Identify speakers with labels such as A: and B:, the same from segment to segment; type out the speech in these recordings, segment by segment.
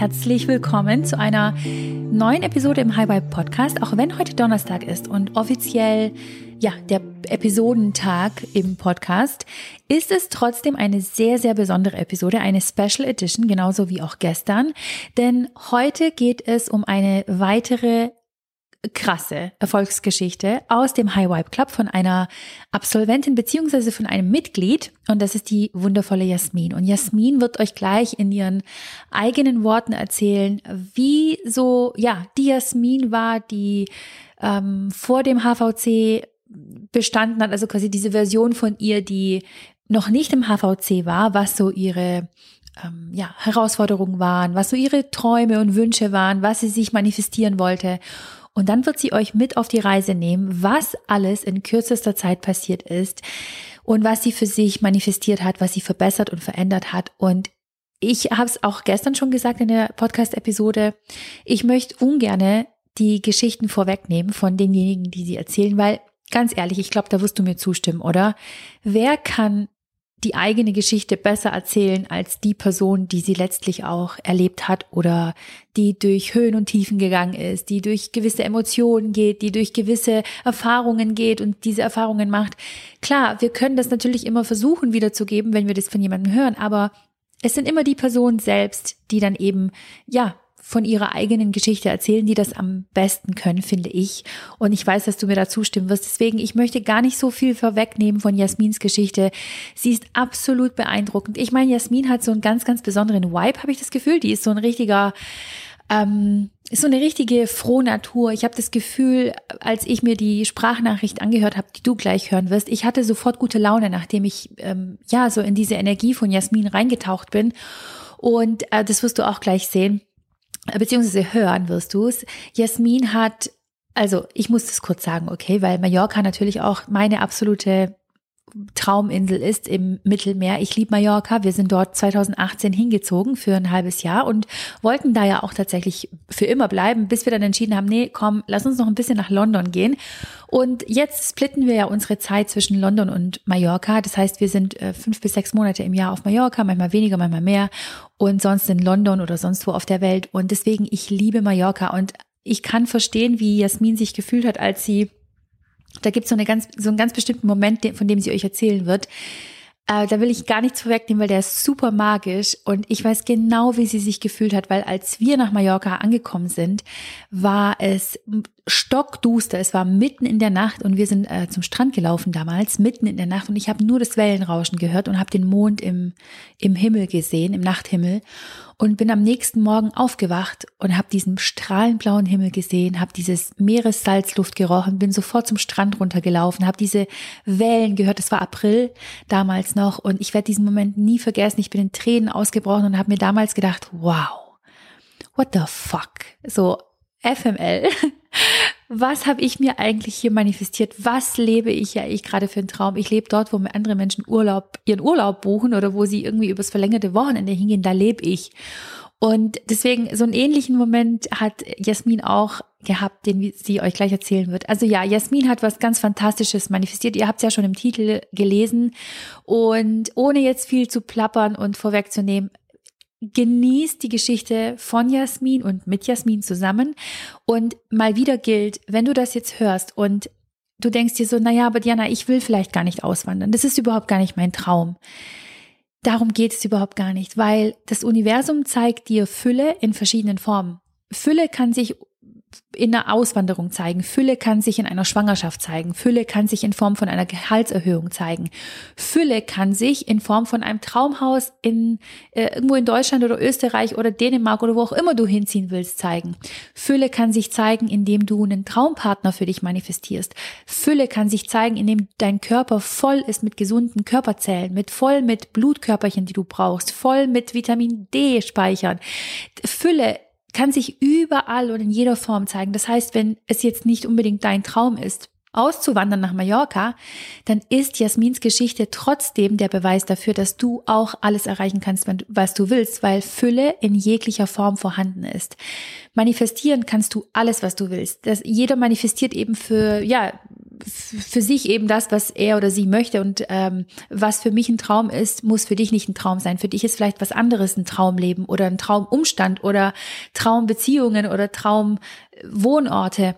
A: herzlich willkommen zu einer neuen Episode im High Vibe Podcast. Auch wenn heute Donnerstag ist und offiziell ja, der Episodentag im Podcast, ist es trotzdem eine sehr, sehr besondere Episode, eine Special Edition, genauso wie auch gestern. Denn heute geht es um eine weitere krasse Erfolgsgeschichte aus dem High Vibe Club von einer Absolventin beziehungsweise von einem Mitglied und das ist die wundervolle Jasmin. Und Jasmin wird euch gleich in ihren eigenen Worten erzählen, wie so, ja, die Jasmin war, die ähm, vor dem HVC bestanden hat, also quasi diese Version von ihr, die noch nicht im HVC war, was so ihre ähm, ja, Herausforderungen waren, was so ihre Träume und Wünsche waren, was sie sich manifestieren wollte. Und dann wird sie euch mit auf die Reise nehmen, was alles in kürzester Zeit passiert ist und was sie für sich manifestiert hat, was sie verbessert und verändert hat. Und ich habe es auch gestern schon gesagt in der Podcast-Episode, ich möchte ungerne die Geschichten vorwegnehmen von denjenigen, die sie erzählen, weil ganz ehrlich, ich glaube, da wirst du mir zustimmen, oder? Wer kann die eigene Geschichte besser erzählen als die Person, die sie letztlich auch erlebt hat oder die durch Höhen und Tiefen gegangen ist, die durch gewisse Emotionen geht, die durch gewisse Erfahrungen geht und diese Erfahrungen macht. Klar, wir können das natürlich immer versuchen wiederzugeben, wenn wir das von jemandem hören, aber es sind immer die Personen selbst, die dann eben, ja, von ihrer eigenen Geschichte erzählen, die das am besten können, finde ich. Und ich weiß, dass du mir da zustimmen wirst. Deswegen, ich möchte gar nicht so viel vorwegnehmen von Jasmins Geschichte. Sie ist absolut beeindruckend. Ich meine, Jasmin hat so einen ganz, ganz besonderen Vibe, habe ich das Gefühl. Die ist so ein richtiger, ähm, ist so eine richtige Frohnatur. Ich habe das Gefühl, als ich mir die Sprachnachricht angehört habe, die du gleich hören wirst, ich hatte sofort gute Laune, nachdem ich ähm, ja so in diese Energie von Jasmin reingetaucht bin. Und äh, das wirst du auch gleich sehen beziehungsweise hören wirst du es. Jasmin hat, also ich muss das kurz sagen, okay, weil Mallorca natürlich auch meine absolute Trauminsel ist im Mittelmeer. Ich liebe Mallorca. Wir sind dort 2018 hingezogen für ein halbes Jahr und wollten da ja auch tatsächlich für immer bleiben, bis wir dann entschieden haben, nee, komm, lass uns noch ein bisschen nach London gehen. Und jetzt splitten wir ja unsere Zeit zwischen London und Mallorca. Das heißt, wir sind äh, fünf bis sechs Monate im Jahr auf Mallorca, manchmal weniger, manchmal mehr und sonst in London oder sonst wo auf der Welt. Und deswegen, ich liebe Mallorca und ich kann verstehen, wie Jasmin sich gefühlt hat, als sie da gibt es so, eine ganz, so einen ganz bestimmten Moment, von dem sie euch erzählen wird. Äh, da will ich gar nichts vorwegnehmen, weil der ist super magisch und ich weiß genau, wie sie sich gefühlt hat, weil als wir nach Mallorca angekommen sind, war es stockduster. Es war mitten in der Nacht und wir sind äh, zum Strand gelaufen damals, mitten in der Nacht und ich habe nur das Wellenrauschen gehört und habe den Mond im, im Himmel gesehen, im Nachthimmel und bin am nächsten Morgen aufgewacht und habe diesen strahlenblauen Himmel gesehen, habe dieses Meeressalzluft gerochen, bin sofort zum Strand runtergelaufen, habe diese Wellen gehört. Es war April damals noch und ich werde diesen Moment nie vergessen. Ich bin in Tränen ausgebrochen und habe mir damals gedacht, wow, what the fuck? So FML. Was habe ich mir eigentlich hier manifestiert? Was lebe ich ja ich gerade für einen Traum? Ich lebe dort, wo mir andere Menschen Urlaub, ihren Urlaub buchen oder wo sie irgendwie übers verlängerte Wochenende hingehen, da lebe ich. Und deswegen so einen ähnlichen Moment hat Jasmin auch gehabt, den sie euch gleich erzählen wird. Also ja, Jasmin hat was ganz Fantastisches manifestiert. Ihr habt es ja schon im Titel gelesen. Und ohne jetzt viel zu plappern und vorwegzunehmen, genießt die Geschichte von Jasmin und mit Jasmin zusammen. Und mal wieder gilt, wenn du das jetzt hörst und du denkst dir so, naja, aber Diana, ich will vielleicht gar nicht auswandern. Das ist überhaupt gar nicht mein Traum. Darum geht es überhaupt gar nicht, weil das Universum zeigt dir Fülle in verschiedenen Formen. Fülle kann sich in einer Auswanderung zeigen. Fülle kann sich in einer Schwangerschaft zeigen. Fülle kann sich in Form von einer Gehaltserhöhung zeigen. Fülle kann sich in Form von einem Traumhaus in äh, irgendwo in Deutschland oder Österreich oder Dänemark oder wo auch immer du hinziehen willst zeigen. Fülle kann sich zeigen, indem du einen Traumpartner für dich manifestierst. Fülle kann sich zeigen, indem dein Körper voll ist mit gesunden Körperzellen, mit voll mit Blutkörperchen, die du brauchst, voll mit Vitamin D speichern. Fülle kann sich überall und in jeder Form zeigen. Das heißt, wenn es jetzt nicht unbedingt dein Traum ist, auszuwandern nach Mallorca, dann ist Jasmins Geschichte trotzdem der Beweis dafür, dass du auch alles erreichen kannst, was du willst, weil Fülle in jeglicher Form vorhanden ist. Manifestieren kannst du alles, was du willst. Das, jeder manifestiert eben für, ja, für sich eben das, was er oder sie möchte und ähm, was für mich ein Traum ist, muss für dich nicht ein Traum sein. Für dich ist vielleicht was anderes ein Traumleben oder ein Traumumstand oder Traumbeziehungen oder Traumwohnorte.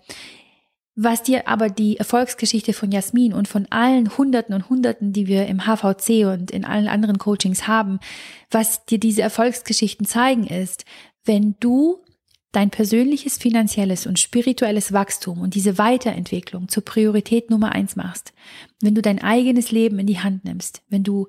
A: Was dir aber die Erfolgsgeschichte von Jasmin und von allen Hunderten und Hunderten, die wir im HVC und in allen anderen Coachings haben, was dir diese Erfolgsgeschichten zeigen, ist, wenn du dein persönliches, finanzielles und spirituelles Wachstum und diese Weiterentwicklung zur Priorität Nummer eins machst, wenn du dein eigenes Leben in die Hand nimmst, wenn du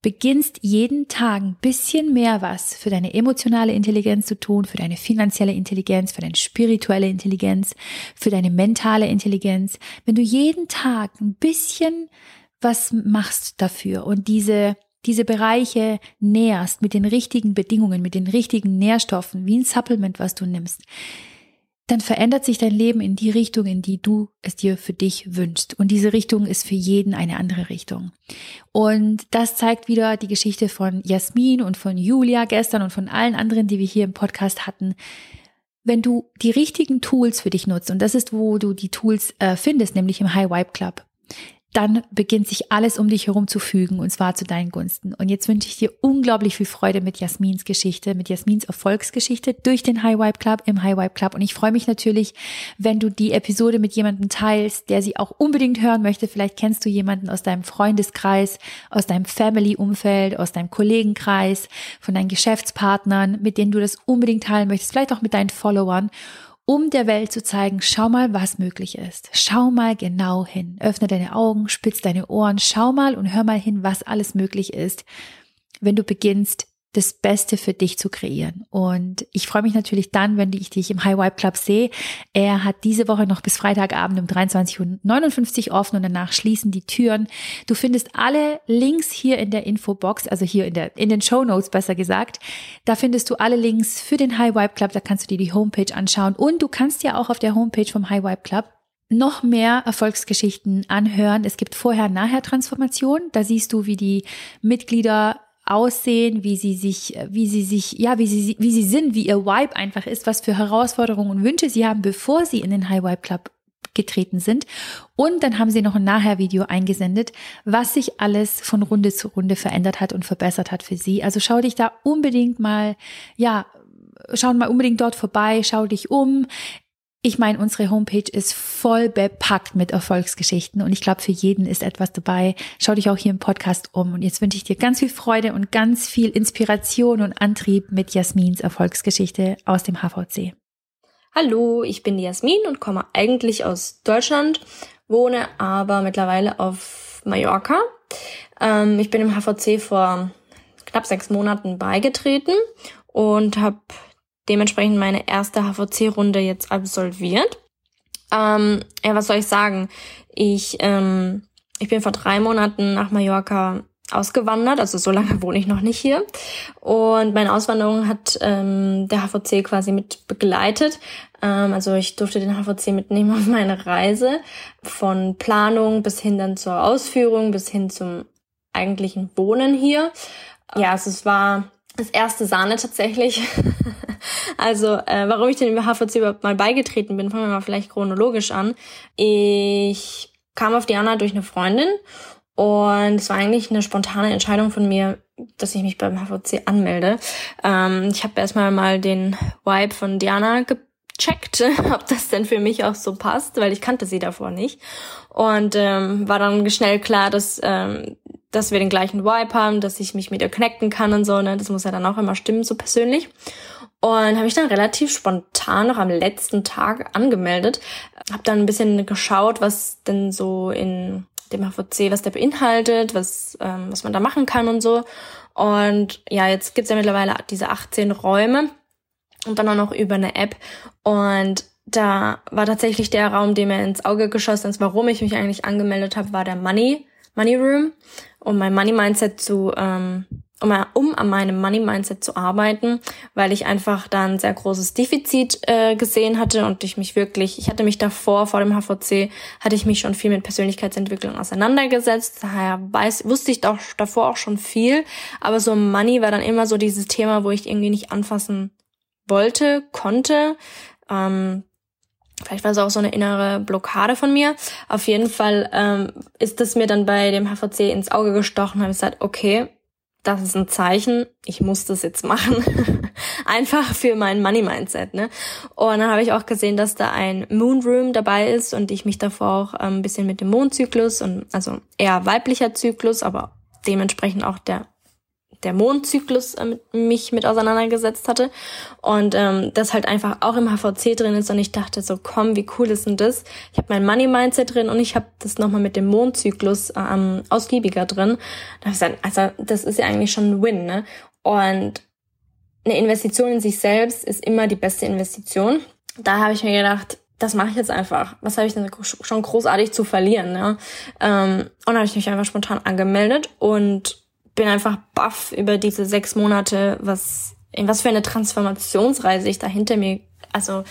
A: beginnst jeden Tag ein bisschen mehr was für deine emotionale Intelligenz zu tun, für deine finanzielle Intelligenz, für deine spirituelle Intelligenz, für deine mentale Intelligenz, wenn du jeden Tag ein bisschen was machst dafür und diese diese Bereiche näherst mit den richtigen Bedingungen, mit den richtigen Nährstoffen, wie ein Supplement, was du nimmst, dann verändert sich dein Leben in die Richtung, in die du es dir für dich wünschst. Und diese Richtung ist für jeden eine andere Richtung. Und das zeigt wieder die Geschichte von Jasmin und von Julia gestern und von allen anderen, die wir hier im Podcast hatten. Wenn du die richtigen Tools für dich nutzt, und das ist, wo du die Tools äh, findest, nämlich im High Vibe Club, dann beginnt sich alles um dich herum zu fügen und zwar zu deinen Gunsten. Und jetzt wünsche ich dir unglaublich viel Freude mit Jasmins Geschichte, mit Jasmins Erfolgsgeschichte durch den High Vibe Club im High Vibe Club. Und ich freue mich natürlich, wenn du die Episode mit jemandem teilst, der sie auch unbedingt hören möchte. Vielleicht kennst du jemanden aus deinem Freundeskreis, aus deinem Family-Umfeld, aus deinem Kollegenkreis, von deinen Geschäftspartnern, mit denen du das unbedingt teilen möchtest, vielleicht auch mit deinen Followern um der Welt zu zeigen, schau mal, was möglich ist. Schau mal genau hin. Öffne deine Augen, spitz deine Ohren, schau mal und hör mal hin, was alles möglich ist, wenn du beginnst, das Beste für dich zu kreieren. Und ich freue mich natürlich dann, wenn ich dich im High Vibe Club sehe. Er hat diese Woche noch bis Freitagabend um 23.59 Uhr offen und danach schließen die Türen. Du findest alle Links hier in der Infobox, also hier in der, in den Show Notes besser gesagt. Da findest du alle Links für den High Vibe Club. Da kannst du dir die Homepage anschauen und du kannst ja auch auf der Homepage vom High Vibe Club noch mehr Erfolgsgeschichten anhören. Es gibt Vorher-Nachher-Transformation. Da siehst du, wie die Mitglieder aussehen, wie sie sich, wie sie sich, ja, wie sie, wie sie sind, wie ihr Vibe einfach ist, was für Herausforderungen und Wünsche sie haben, bevor sie in den High Vibe Club getreten sind. Und dann haben sie noch ein Nachher-Video eingesendet, was sich alles von Runde zu Runde verändert hat und verbessert hat für sie. Also schau dich da unbedingt mal, ja, schau mal unbedingt dort vorbei, schau dich um. Ich meine, unsere Homepage ist voll bepackt mit Erfolgsgeschichten und ich glaube, für jeden ist etwas dabei. Schau dich auch hier im Podcast um und jetzt wünsche ich dir ganz viel Freude und ganz viel Inspiration und Antrieb mit Jasmins Erfolgsgeschichte aus dem HVC.
B: Hallo, ich bin Jasmin und komme eigentlich aus Deutschland, wohne aber mittlerweile auf Mallorca. Ähm, ich bin im HVC vor knapp sechs Monaten beigetreten und habe dementsprechend meine erste HVC-Runde jetzt absolviert. Ähm, ja, was soll ich sagen? Ich, ähm, ich bin vor drei Monaten nach Mallorca ausgewandert, also so lange wohne ich noch nicht hier. Und meine Auswanderung hat ähm, der HVC quasi mit begleitet. Ähm, also ich durfte den HVC mitnehmen auf meine Reise von Planung bis hin dann zur Ausführung, bis hin zum eigentlichen Wohnen hier. Ja, also es war das erste Sahne tatsächlich. also, äh, warum ich dem HVC überhaupt mal beigetreten bin, fangen wir mal vielleicht chronologisch an. Ich kam auf Diana durch eine Freundin und es war eigentlich eine spontane Entscheidung von mir, dass ich mich beim HVC anmelde. Ähm, ich habe erstmal mal den Vibe von Diana gecheckt, ob das denn für mich auch so passt, weil ich kannte sie davor nicht. Und ähm, war dann schnell klar, dass ähm, dass wir den gleichen Vibe haben, dass ich mich mit ihr connecten kann und so, ne? Das muss ja dann auch immer stimmen, so persönlich. Und habe ich dann relativ spontan noch am letzten Tag angemeldet. Habe dann ein bisschen geschaut, was denn so in dem HVC, was der beinhaltet, was, ähm, was man da machen kann und so. Und ja, jetzt gibt's ja mittlerweile diese 18 Räume und dann auch noch über eine App. Und da war tatsächlich der Raum, der mir ins Auge geschossen ist, warum ich mich eigentlich angemeldet habe, war der Money, Money Room um mein Money Mindset zu, ähm, um, um an meinem Money Mindset zu arbeiten, weil ich einfach da ein sehr großes Defizit äh, gesehen hatte und ich mich wirklich, ich hatte mich davor, vor dem HVC, hatte ich mich schon viel mit Persönlichkeitsentwicklung auseinandergesetzt. Daher weiß, wusste ich doch davor auch schon viel, aber so Money war dann immer so dieses Thema, wo ich irgendwie nicht anfassen wollte, konnte. Ähm, Vielleicht war es auch so eine innere Blockade von mir. Auf jeden Fall ähm, ist es mir dann bei dem HVC ins Auge gestochen. Habe ich gesagt, okay, das ist ein Zeichen, ich muss das jetzt machen. Einfach für mein Money-Mindset, ne? Und dann habe ich auch gesehen, dass da ein Moon Room dabei ist und ich mich davor auch ähm, ein bisschen mit dem Mondzyklus und also eher weiblicher Zyklus, aber dementsprechend auch der der Mondzyklus äh, mich mit auseinandergesetzt hatte und ähm, das halt einfach auch im HVC drin ist und ich dachte so, komm, wie cool ist denn das? Ich habe mein Money Mindset drin und ich habe das nochmal mit dem Mondzyklus ähm, ausgiebiger drin. Da hab ich gesagt, also das ist ja eigentlich schon ein Win, ne? Und eine Investition in sich selbst ist immer die beste Investition. Da habe ich mir gedacht, das mache ich jetzt einfach. Was habe ich denn schon großartig zu verlieren? Ne? Ähm, und habe ich mich einfach spontan angemeldet und bin einfach baff über diese sechs Monate, was, in was für eine Transformationsreise ich da hinter mir, also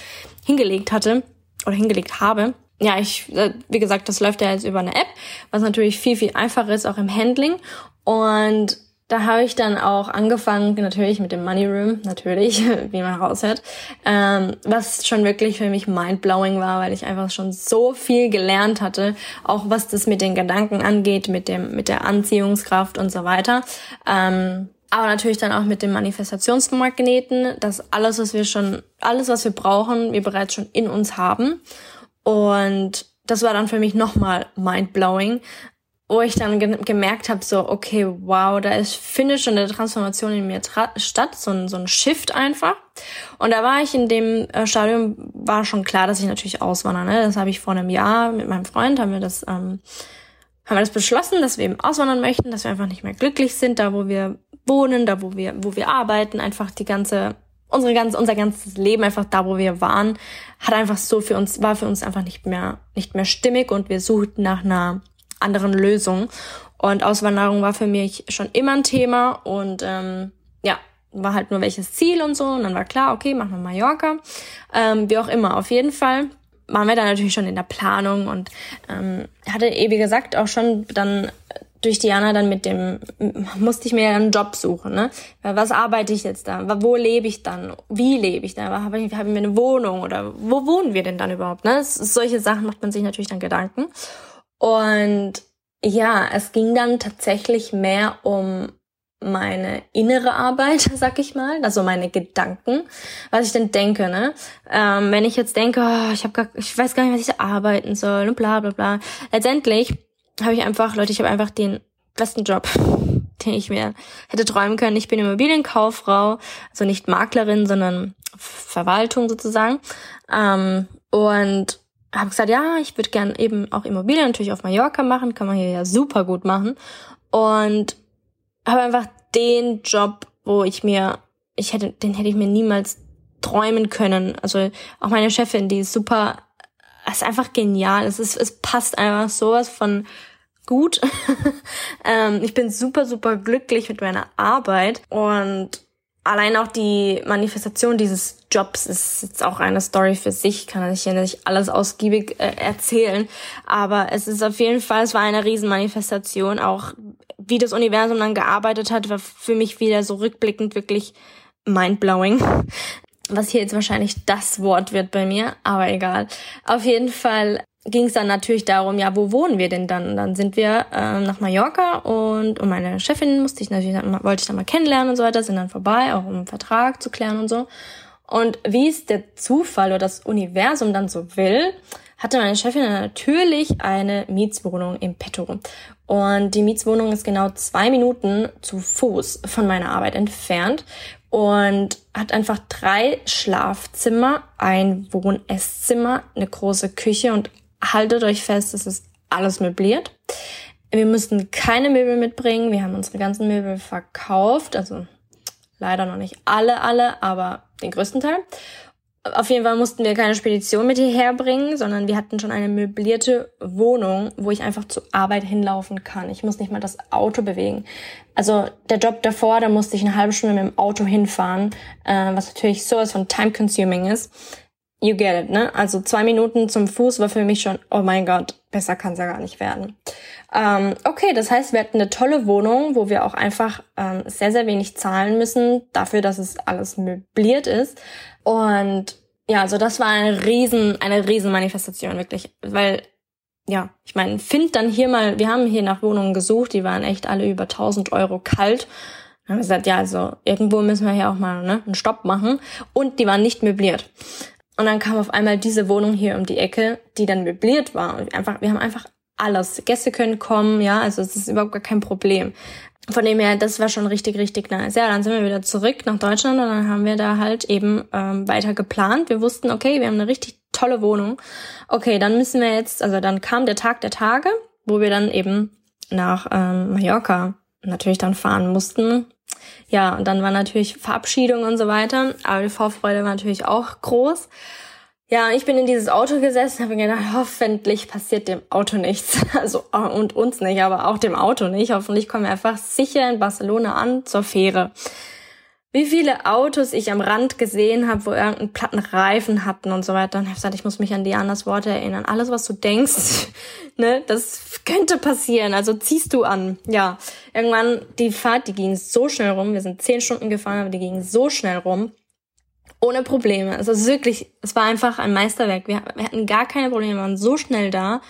B: hingelegt hatte oder hingelegt habe. Ja, ich, äh, wie gesagt, das läuft ja jetzt über eine App, was natürlich viel, viel einfacher ist, auch im Handling. Und da habe ich dann auch angefangen, natürlich mit dem Money Room, natürlich, wie man raushört, ähm, was schon wirklich für mich mindblowing war, weil ich einfach schon so viel gelernt hatte, auch was das mit den Gedanken angeht, mit dem, mit der Anziehungskraft und so weiter. Ähm, aber natürlich dann auch mit dem Manifestationsmagneten, dass alles, was wir schon, alles, was wir brauchen, wir bereits schon in uns haben. Und das war dann für mich nochmal mindblowing, wo ich dann ge gemerkt habe, so, okay, wow, da ist, findet schon eine Transformation in mir statt, so ein, so ein Shift einfach. Und da war ich in dem äh, Stadium, war schon klar, dass ich natürlich auswandere. Ne? Das habe ich vor einem Jahr mit meinem Freund, haben wir das, ähm, haben wir das beschlossen, dass wir eben auswandern möchten, dass wir einfach nicht mehr glücklich sind, da wo wir wohnen, da wo wir, wo wir arbeiten, einfach die ganze unsere ganz, unser ganzes Leben einfach da, wo wir waren, hat einfach so für uns, war für uns einfach nicht mehr, nicht mehr stimmig und wir suchten nach einer anderen Lösungen. Und Auswanderung war für mich schon immer ein Thema und ähm, ja, war halt nur welches Ziel und so. Und dann war klar, okay, machen wir Mallorca. Ähm, wie auch immer, auf jeden Fall waren wir da natürlich schon in der Planung und ähm, hatte, eh, wie gesagt, auch schon dann durch Diana dann mit dem, musste ich mir einen Job suchen, ne? Was arbeite ich jetzt da? Wo lebe ich dann? Wie lebe ich da? Habe ich, hab ich mir eine Wohnung oder wo wohnen wir denn dann überhaupt, ne? solche Sachen macht man sich natürlich dann Gedanken. Und ja, es ging dann tatsächlich mehr um meine innere Arbeit, sag ich mal, also meine Gedanken, was ich denn denke, ne? Ähm, wenn ich jetzt denke, oh, ich habe gar, ich weiß gar nicht, was ich arbeiten soll und bla bla bla. Letztendlich habe ich einfach, Leute, ich habe einfach den besten Job, den ich mir hätte träumen können. Ich bin Immobilienkauffrau, also nicht Maklerin, sondern Verwaltung sozusagen. Ähm, und habe gesagt, ja, ich würde gern eben auch Immobilien natürlich auf Mallorca machen, kann man hier ja super gut machen. Und habe einfach den Job, wo ich mir, ich hätte, den hätte ich mir niemals träumen können. Also auch meine Chefin, die ist super, ist einfach genial. Es ist, es passt einfach sowas von gut. ähm, ich bin super, super glücklich mit meiner Arbeit und allein auch die Manifestation dieses Jobs ist jetzt auch eine Story für sich, kann ich hier nicht alles ausgiebig äh, erzählen, aber es ist auf jeden Fall, es war eine Riesenmanifestation, auch wie das Universum dann gearbeitet hat, war für mich wieder so rückblickend wirklich mindblowing. Was hier jetzt wahrscheinlich das Wort wird bei mir, aber egal. Auf jeden Fall ging es dann natürlich darum, ja, wo wohnen wir denn dann? Und dann sind wir ähm, nach Mallorca und, und meine Chefin musste ich natürlich, wollte ich dann mal kennenlernen und so weiter, sind dann vorbei, auch um einen Vertrag zu klären und so. Und wie es der Zufall oder das Universum dann so will, hatte meine Chefin natürlich eine Mietswohnung im Petto. Und die Mietswohnung ist genau zwei Minuten zu Fuß von meiner Arbeit entfernt und hat einfach drei Schlafzimmer, ein Wohn-Esszimmer, eine große Küche und haltet euch fest, es ist alles möbliert. Wir mussten keine Möbel mitbringen. Wir haben unsere ganzen Möbel verkauft. Also leider noch nicht alle, alle, aber den größten Teil. Auf jeden Fall mussten wir keine Spedition mit hierher bringen, sondern wir hatten schon eine möblierte Wohnung, wo ich einfach zur Arbeit hinlaufen kann. Ich muss nicht mal das Auto bewegen. Also der Job davor, da musste ich eine halbe Stunde mit dem Auto hinfahren, äh, was natürlich sowas von time-consuming ist you get it, ne? Also zwei Minuten zum Fuß war für mich schon, oh mein Gott, besser kann's ja gar nicht werden. Ähm, okay, das heißt, wir hatten eine tolle Wohnung, wo wir auch einfach ähm, sehr, sehr wenig zahlen müssen, dafür, dass es alles möbliert ist. Und ja, also das war eine riesen, eine riesen Manifestation, wirklich. Weil, ja, ich meine, find dann hier mal, wir haben hier nach Wohnungen gesucht, die waren echt alle über 1000 Euro kalt. Dann haben wir gesagt, ja, also irgendwo müssen wir hier auch mal ne, einen Stopp machen. Und die waren nicht möbliert. Und dann kam auf einmal diese Wohnung hier um die Ecke, die dann möbliert war. Und einfach, wir haben einfach alles. Gäste können kommen, ja, also es ist überhaupt gar kein Problem. Von dem her, das war schon richtig, richtig nice. Ja, dann sind wir wieder zurück nach Deutschland und dann haben wir da halt eben ähm, weiter geplant. Wir wussten, okay, wir haben eine richtig tolle Wohnung. Okay, dann müssen wir jetzt, also dann kam der Tag der Tage, wo wir dann eben nach ähm, Mallorca natürlich dann fahren mussten. Ja, und dann war natürlich Verabschiedung und so weiter, aber die Vorfreude war natürlich auch groß. Ja, ich bin in dieses Auto gesessen, habe mir gedacht, hoffentlich passiert dem Auto nichts. Also und uns nicht, aber auch dem Auto nicht. Hoffentlich kommen wir einfach sicher in Barcelona an zur Fähre. Wie viele Autos ich am Rand gesehen habe, wo irgendeinen platten Reifen hatten und so weiter. Und ich habe gesagt, ich muss mich an Dianas Worte erinnern. Alles, was du denkst, ne, das könnte passieren. Also ziehst du an. Ja, irgendwann die Fahrt, die ging so schnell rum. Wir sind zehn Stunden gefahren, aber die ging so schnell rum ohne Probleme. Also wirklich, es war einfach ein Meisterwerk. Wir, wir hatten gar keine Probleme, wir waren so schnell da.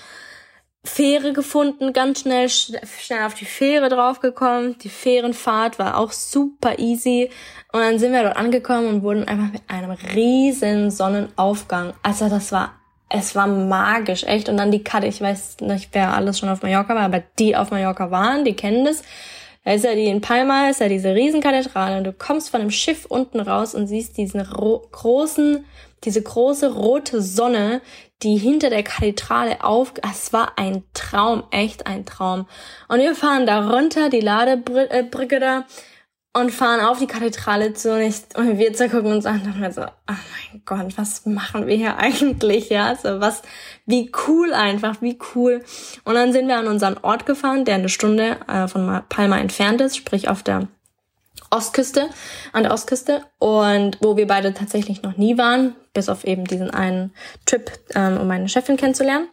B: Fähre gefunden, ganz schnell, schnell auf die Fähre draufgekommen. Die Fährenfahrt war auch super easy. Und dann sind wir dort angekommen und wurden einfach mit einem riesen Sonnenaufgang. Also das war, es war magisch, echt. Und dann die Karte, ich weiß nicht, wer alles schon auf Mallorca war, aber die auf Mallorca waren, die kennen das. Da ist ja die in Palma, ist ja diese Riesenkathedrale und du kommst von dem Schiff unten raus und siehst diesen großen, diese große rote Sonne, die hinter der Kathedrale auf, es war ein Traum, echt ein Traum. Und wir fahren da runter, die Ladebrücke da, und fahren auf die Kathedrale zu und, ich, und wir zurückgucken und sagen dann so, oh mein Gott, was machen wir hier eigentlich, ja, so was, wie cool einfach, wie cool. Und dann sind wir an unseren Ort gefahren, der eine Stunde äh, von Palma entfernt ist, sprich auf der Ostküste, an der Ostküste und wo wir beide tatsächlich noch nie waren, bis auf eben diesen einen Trip, ähm, um meine Chefin kennenzulernen.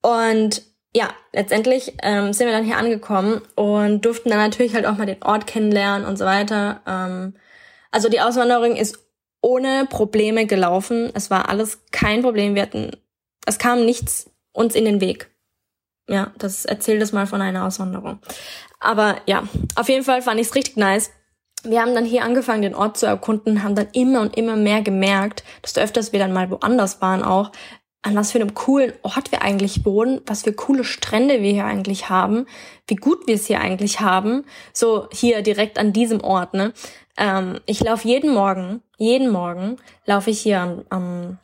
B: Und ja, letztendlich ähm, sind wir dann hier angekommen und durften dann natürlich halt auch mal den Ort kennenlernen und so weiter. Ähm, also die Auswanderung ist ohne Probleme gelaufen. Es war alles kein Problem. Wir hatten, es kam nichts uns in den Weg. Ja, das erzählt es mal von einer Auswanderung. Aber ja, auf jeden Fall fand ich es richtig nice. Wir haben dann hier angefangen, den Ort zu erkunden, haben dann immer und immer mehr gemerkt, desto öfters wir dann mal woanders waren auch, an was für einem coolen Ort wir eigentlich wohnen, was für coole Strände wir hier eigentlich haben, wie gut wir es hier eigentlich haben. So hier direkt an diesem Ort, ne? Ähm, ich laufe jeden Morgen, jeden Morgen laufe ich hier am, am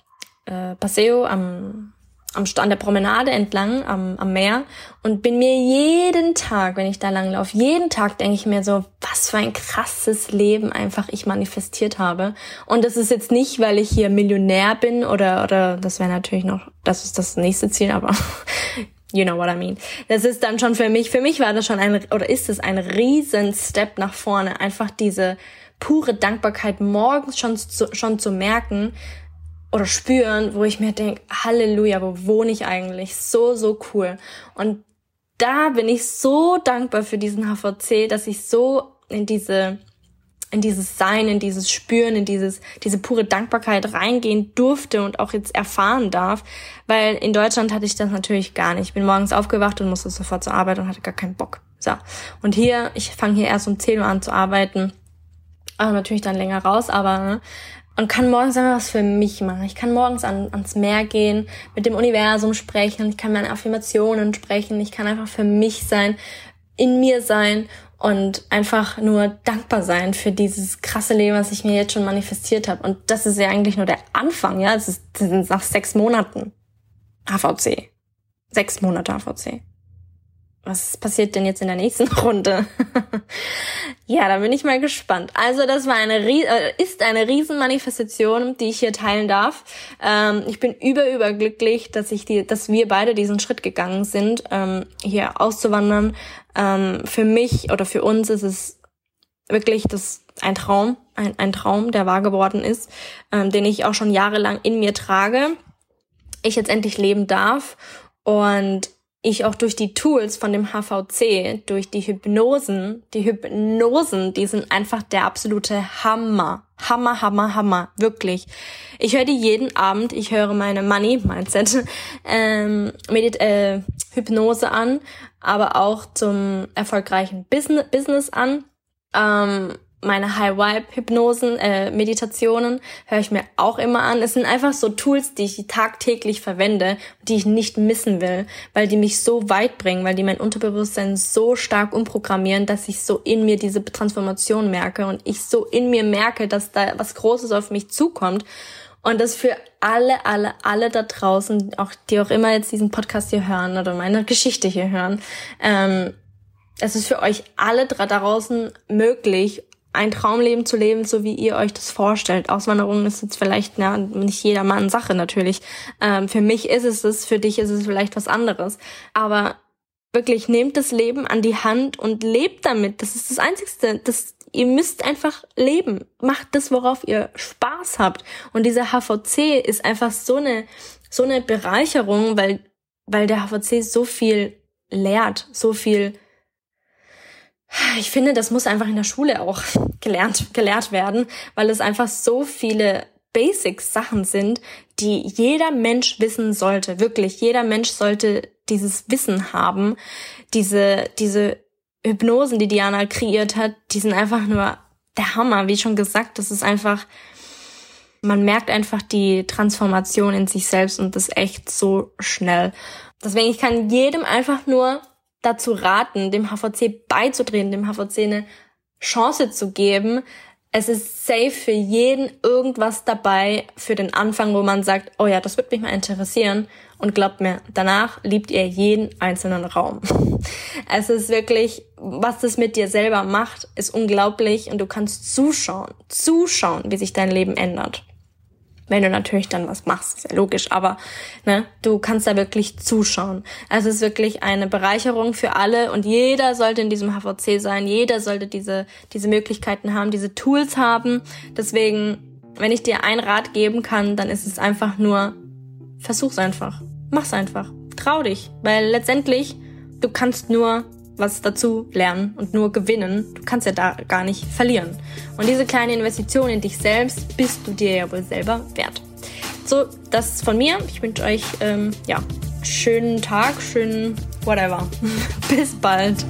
B: äh, Paseo, am am Stand der Promenade entlang am, am Meer und bin mir jeden Tag, wenn ich da lang laufe, jeden Tag denke ich mir so, was für ein krasses Leben einfach ich manifestiert habe. Und das ist jetzt nicht, weil ich hier Millionär bin oder, oder das wäre natürlich noch, das ist das nächste Ziel, aber you know what I mean. Das ist dann schon für mich, für mich war das schon ein, oder ist es ein riesen Step nach vorne, einfach diese pure Dankbarkeit morgens schon zu, schon zu merken, oder spüren, wo ich mir denke, Halleluja, wo wohne ich eigentlich? So, so cool. Und da bin ich so dankbar für diesen HVC, dass ich so in diese in dieses Sein, in dieses Spüren, in dieses, diese pure Dankbarkeit reingehen durfte und auch jetzt erfahren darf. Weil in Deutschland hatte ich das natürlich gar nicht. Ich bin morgens aufgewacht und musste sofort zur Arbeit und hatte gar keinen Bock. So. Und hier, ich fange hier erst um 10 Uhr an zu arbeiten. Aber natürlich dann länger raus, aber ne, und kann morgens einfach was für mich machen. Ich kann morgens an, ans Meer gehen, mit dem Universum sprechen, ich kann meine Affirmationen sprechen, ich kann einfach für mich sein, in mir sein und einfach nur dankbar sein für dieses krasse Leben, was ich mir jetzt schon manifestiert habe. Und das ist ja eigentlich nur der Anfang, ja. Es ist, sind nach sechs Monaten HVC. Sechs Monate HVC was passiert denn jetzt in der nächsten Runde? ja, da bin ich mal gespannt. Also das war eine äh, ist eine Riesenmanifestation, die ich hier teilen darf. Ähm, ich bin über überglücklich, dass ich die, dass wir beide diesen Schritt gegangen sind, ähm, hier auszuwandern. Ähm, für mich oder für uns ist es wirklich das ein Traum, ein, ein Traum, der wahr geworden ist, ähm, den ich auch schon jahrelang in mir trage. Ich jetzt endlich leben darf und ich auch durch die Tools von dem HVC, durch die Hypnosen, die Hypnosen, die sind einfach der absolute Hammer. Hammer, Hammer, Hammer, wirklich. Ich höre die jeden Abend, ich höre meine Money Mindset ähm, äh, Hypnose an, aber auch zum erfolgreichen Business, Business an. Ähm, meine High-Vibe-Hypnosen, äh, Meditationen höre ich mir auch immer an. Es sind einfach so Tools, die ich tagtäglich verwende, die ich nicht missen will, weil die mich so weit bringen, weil die mein Unterbewusstsein so stark umprogrammieren, dass ich so in mir diese Transformation merke und ich so in mir merke, dass da was Großes auf mich zukommt. Und das für alle, alle, alle da draußen, auch die auch immer jetzt diesen Podcast hier hören oder meine Geschichte hier hören, ähm, es ist für euch alle da draußen möglich, ein Traumleben zu leben, so wie ihr euch das vorstellt. Auswanderung ist jetzt vielleicht ja, nicht jedermanns Sache natürlich. Ähm, für mich ist es es, für dich ist es vielleicht was anderes. Aber wirklich nehmt das Leben an die Hand und lebt damit. Das ist das Einzigste. Das, ihr müsst einfach leben. Macht das, worauf ihr Spaß habt. Und dieser HVC ist einfach so eine, so eine Bereicherung, weil, weil der HVC so viel lehrt, so viel ich finde, das muss einfach in der Schule auch gelernt, gelehrt werden, weil es einfach so viele Basics Sachen sind, die jeder Mensch wissen sollte. Wirklich, jeder Mensch sollte dieses Wissen haben. Diese, diese Hypnosen, die Diana kreiert hat, die sind einfach nur der Hammer. Wie schon gesagt, das ist einfach, man merkt einfach die Transformation in sich selbst und das echt so schnell. Deswegen, ich kann jedem einfach nur dazu raten, dem HVC beizudrehen, dem HVC eine Chance zu geben. Es ist safe für jeden irgendwas dabei für den Anfang, wo man sagt, oh ja, das wird mich mal interessieren. Und glaubt mir, danach liebt ihr jeden einzelnen Raum. Es ist wirklich, was das mit dir selber macht, ist unglaublich und du kannst zuschauen, zuschauen, wie sich dein Leben ändert. Wenn du natürlich dann was machst, ist ja logisch, aber ne, du kannst da wirklich zuschauen. Also es ist wirklich eine Bereicherung für alle und jeder sollte in diesem HVC sein, jeder sollte diese, diese Möglichkeiten haben, diese Tools haben. Deswegen, wenn ich dir einen Rat geben kann, dann ist es einfach nur, versuch's einfach. Mach's einfach. Trau dich, weil letztendlich, du kannst nur was dazu lernen und nur gewinnen. Du kannst ja da gar nicht verlieren. Und diese kleine Investition in dich selbst bist du dir ja wohl selber wert. So, das von mir. Ich wünsche euch ähm, ja schönen Tag, schönen whatever. Bis bald.